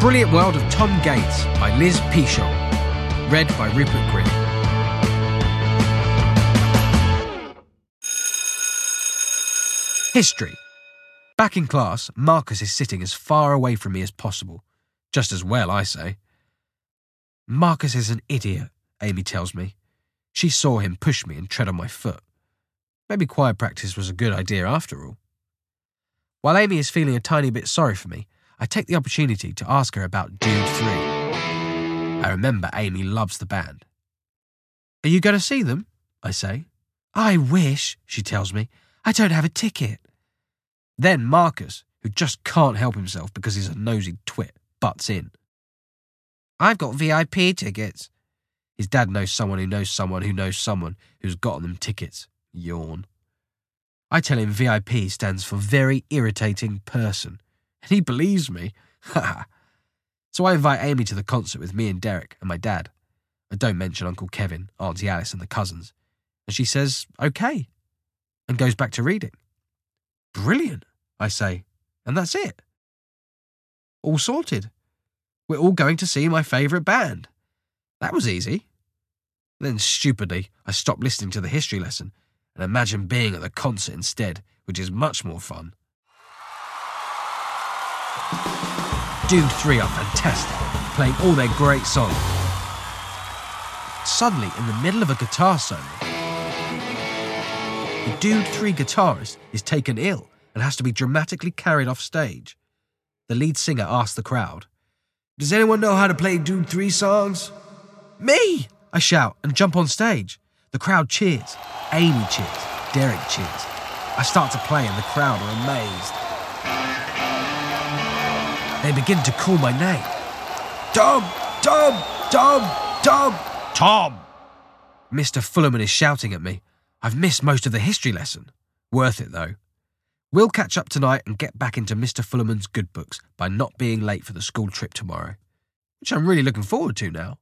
Brilliant World of Tom Gates by Liz Pichon. Read by Rupert Grint. History. Back in class, Marcus is sitting as far away from me as possible. Just as well, I say. Marcus is an idiot, Amy tells me. She saw him push me and tread on my foot. Maybe choir practice was a good idea after all. While Amy is feeling a tiny bit sorry for me, I take the opportunity to ask her about Dude 3. I remember Amy loves the band. Are you going to see them? I say. I wish, she tells me. I don't have a ticket. Then Marcus, who just can't help himself because he's a nosy twit, butts in. I've got VIP tickets. His dad knows someone who knows someone who knows someone who's got them tickets. Yawn. I tell him VIP stands for very irritating person, and he believes me. so I invite Amy to the concert with me and Derek and my dad. I don't mention Uncle Kevin, Auntie Alice, and the cousins. And she says, okay, and goes back to reading. Brilliant, I say, and that's it. All sorted. We're all going to see my favourite band. That was easy. Then, stupidly, I stopped listening to the history lesson and imagined being at the concert instead, which is much more fun. Dude 3 are fantastic, playing all their great songs. Suddenly, in the middle of a guitar solo, the Dude 3 guitarist is taken ill and has to be dramatically carried off stage. The lead singer asks the crowd, Does anyone know how to play Dude 3 songs? Me! I shout and jump on stage. The crowd cheers. Amy cheers. Derek cheers. I start to play and the crowd are amazed. They begin to call my name. Tom! Tom! Tom! Tom! Tom! Mr. Fullerman is shouting at me. I've missed most of the history lesson. Worth it, though. We'll catch up tonight and get back into Mr. Fullerman's good books by not being late for the school trip tomorrow, which I'm really looking forward to now.